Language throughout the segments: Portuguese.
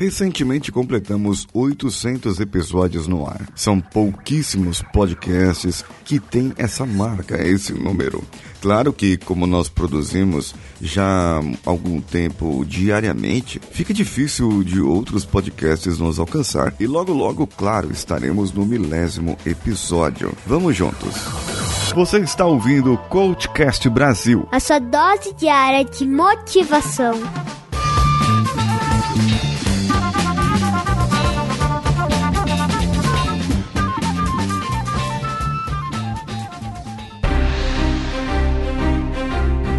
Recentemente completamos 800 episódios no ar. São pouquíssimos podcasts que têm essa marca, esse número. Claro que, como nós produzimos já algum tempo diariamente, fica difícil de outros podcasts nos alcançar. E logo, logo, claro, estaremos no milésimo episódio. Vamos juntos! Você está ouvindo o Coachcast Brasil a sua dose diária de motivação.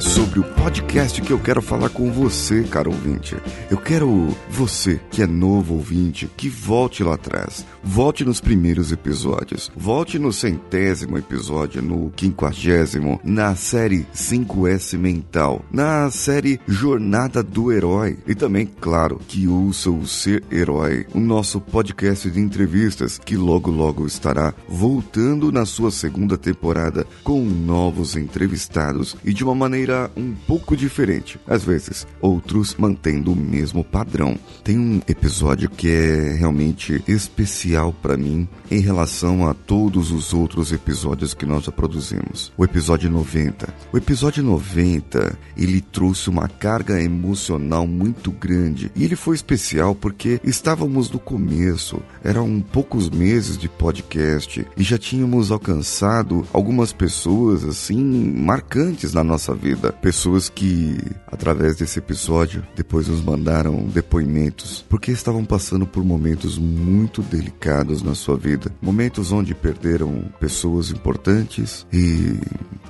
Sobre o podcast que eu quero falar com você, caro ouvinte. Eu quero você que é novo ouvinte, que volte lá atrás. Volte nos primeiros episódios. Volte no centésimo episódio, no quinquagésimo, na série 5S Mental, na série Jornada do Herói. E também, claro, que ouça o Ser Herói, o nosso podcast de entrevistas, que logo logo estará voltando na sua segunda temporada com novos entrevistados e de uma maneira maneira um pouco diferente. Às vezes, outros mantendo o mesmo padrão. Tem um episódio que é realmente especial para mim em relação a todos os outros episódios que nós já produzimos. O episódio 90. O episódio 90, ele trouxe uma carga emocional muito grande e ele foi especial porque estávamos no começo, eram poucos meses de podcast e já tínhamos alcançado algumas pessoas assim marcantes na nossa vida vida. Pessoas que, através desse episódio, depois nos mandaram depoimentos, porque estavam passando por momentos muito delicados na sua vida. Momentos onde perderam pessoas importantes e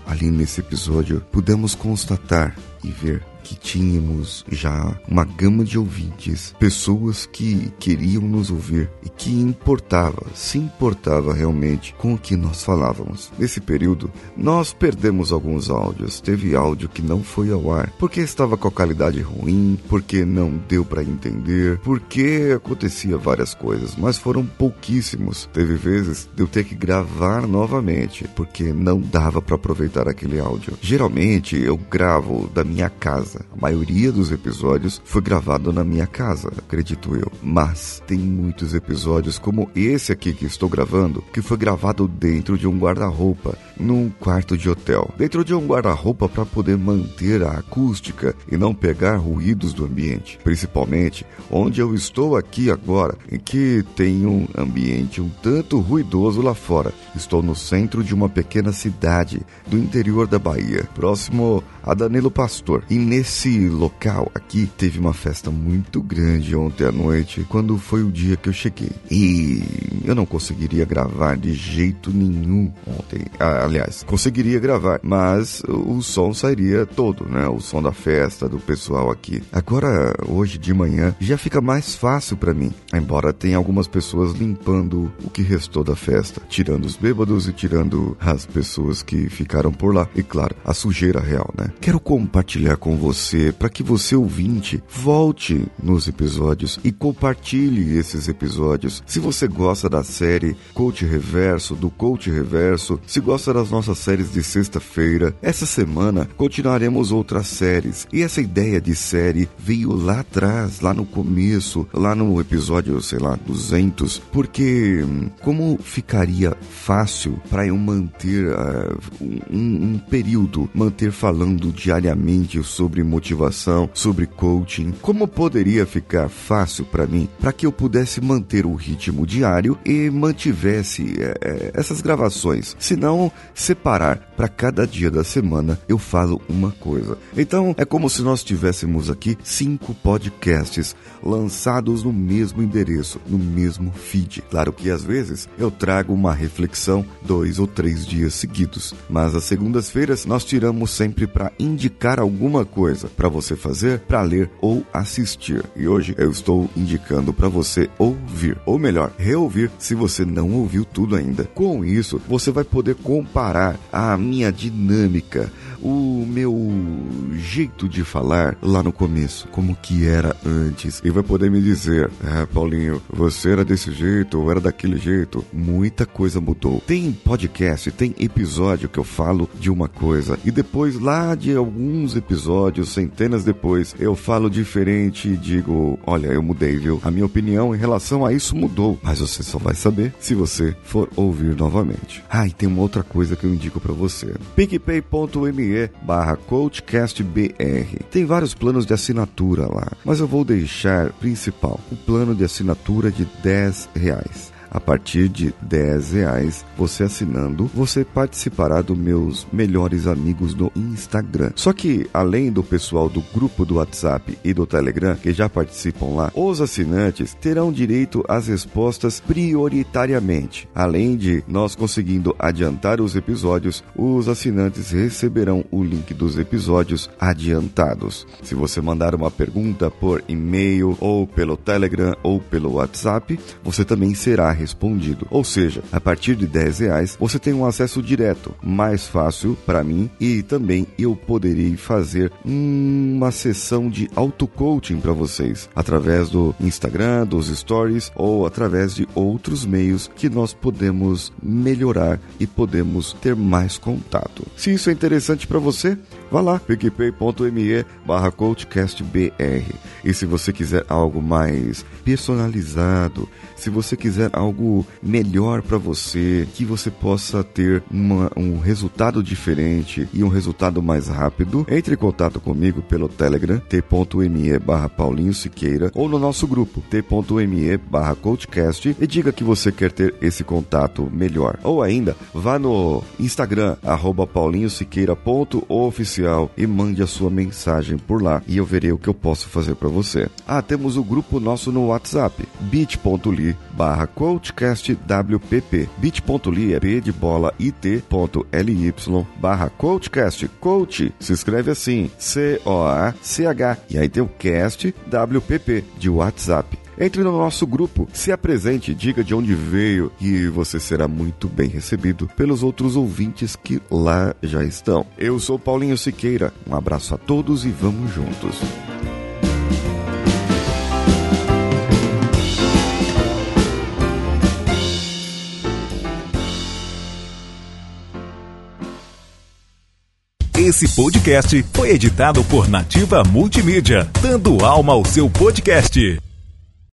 ali nesse episódio pudemos constatar e ver que tínhamos já uma gama de ouvintes, pessoas que queriam nos ouvir e que importava, se importava realmente com o que nós falávamos. Nesse período, nós perdemos alguns áudios. Teve áudio que não foi ao ar porque estava com a qualidade ruim, porque não deu para entender, porque acontecia várias coisas, mas foram pouquíssimos. Teve vezes de eu ter que gravar novamente porque não dava para aproveitar aquele áudio. Geralmente eu gravo da minha casa casa. A maioria dos episódios foi gravado na minha casa, acredito eu. Mas tem muitos episódios como esse aqui que estou gravando, que foi gravado dentro de um guarda-roupa, num quarto de hotel. Dentro de um guarda-roupa para poder manter a acústica e não pegar ruídos do ambiente. Principalmente onde eu estou aqui agora, em que tem um ambiente um tanto ruidoso lá fora. Estou no centro de uma pequena cidade do interior da Bahia, próximo a Danilo Pastor. E nesse local aqui teve uma festa muito grande ontem à noite, quando foi o dia que eu cheguei. E eu não conseguiria gravar de jeito nenhum ontem. Ah, aliás, conseguiria gravar, mas o som sairia todo, né? O som da festa, do pessoal aqui. Agora, hoje de manhã, já fica mais fácil para mim. Embora tenha algumas pessoas limpando o que restou da festa, tirando os bêbados e tirando as pessoas que ficaram por lá. E claro, a sujeira real, né? Quero compartilhar com você para que você ouvinte volte nos episódios e compartilhe esses episódios. Se você gosta da série Coach Reverso, do Coach Reverso, se gosta das nossas séries de sexta-feira, essa semana continuaremos outras séries. E essa ideia de série veio lá atrás, lá no começo, lá no episódio, sei lá, 200, porque hum, como ficaria fácil para eu manter uh, um, um período, manter falando diariamente sobre motivação, sobre coaching. Como poderia ficar fácil para mim para que eu pudesse manter o ritmo diário e mantivesse é, essas gravações? Se não, separar para cada dia da semana eu falo uma coisa. Então é como se nós tivéssemos aqui cinco podcasts lançados no mesmo endereço, no mesmo feed. Claro que às vezes eu trago uma reflexão dois ou três dias seguidos, mas às segundas-feiras nós tiramos sempre para indicar alguma coisa para você fazer, para ler ou assistir. E hoje eu estou indicando para você ouvir, ou melhor, reouvir se você não ouviu tudo ainda. Com isso, você vai poder comparar a minha dinâmica, o meu jeito de falar lá no começo, como que era antes, e vai poder me dizer, ah, Paulinho, você era desse jeito ou era daquele jeito. Muita coisa mudou. Tem podcast, tem episódio que eu falo de uma coisa e depois lá de alguns episódios, centenas depois, eu falo diferente e digo, olha, eu mudei, viu? A minha opinião em relação a isso mudou, mas você só vai saber se você for ouvir novamente. Ah, e tem uma outra coisa que eu indico para você. picpay.me barra coachcastbr. Tem vários planos de assinatura lá, mas eu vou deixar principal, o plano de assinatura de 10 reais. A partir de 10 reais, você assinando, você participará dos meus melhores amigos no Instagram. Só que, além do pessoal do grupo do WhatsApp e do Telegram, que já participam lá, os assinantes terão direito às respostas prioritariamente. Além de nós conseguindo adiantar os episódios, os assinantes receberão o link dos episódios adiantados. Se você mandar uma pergunta por e-mail ou pelo Telegram ou pelo WhatsApp, você também será respondido. Ou seja, a partir de 10 reais você tem um acesso direto, mais fácil para mim e também eu poderei fazer uma sessão de auto-coaching para vocês através do Instagram, dos stories ou através de outros meios que nós podemos melhorar e podemos ter mais contato. Se isso é interessante para você, vá lá, picpay.me barra coachcastbr. E se você quiser algo mais personalizado, se você quiser algo melhor para você, que você possa ter uma, um resultado diferente e um resultado mais rápido, entre em contato comigo pelo Telegram, t.me barra Paulinho Siqueira, ou no nosso grupo, t.me barra Coachcast, e diga que você quer ter esse contato melhor. Ou ainda, vá no Instagram, arroba paulinhosiqueira.oficial e mande a sua mensagem por lá e eu verei o que eu posso fazer para você. Ah, temos o grupo nosso no WhatsApp, bit.ly barra coachcastwpp bit.ly é b de bola it.ly barra coachcast. Coach se escreve assim C-O-A-C-H e aí tem o cast WPP de WhatsApp entre no nosso grupo, se apresente, diga de onde veio e você será muito bem recebido pelos outros ouvintes que lá já estão. Eu sou Paulinho Siqueira, um abraço a todos e vamos juntos. Esse podcast foi editado por Nativa Multimídia, dando alma ao seu podcast.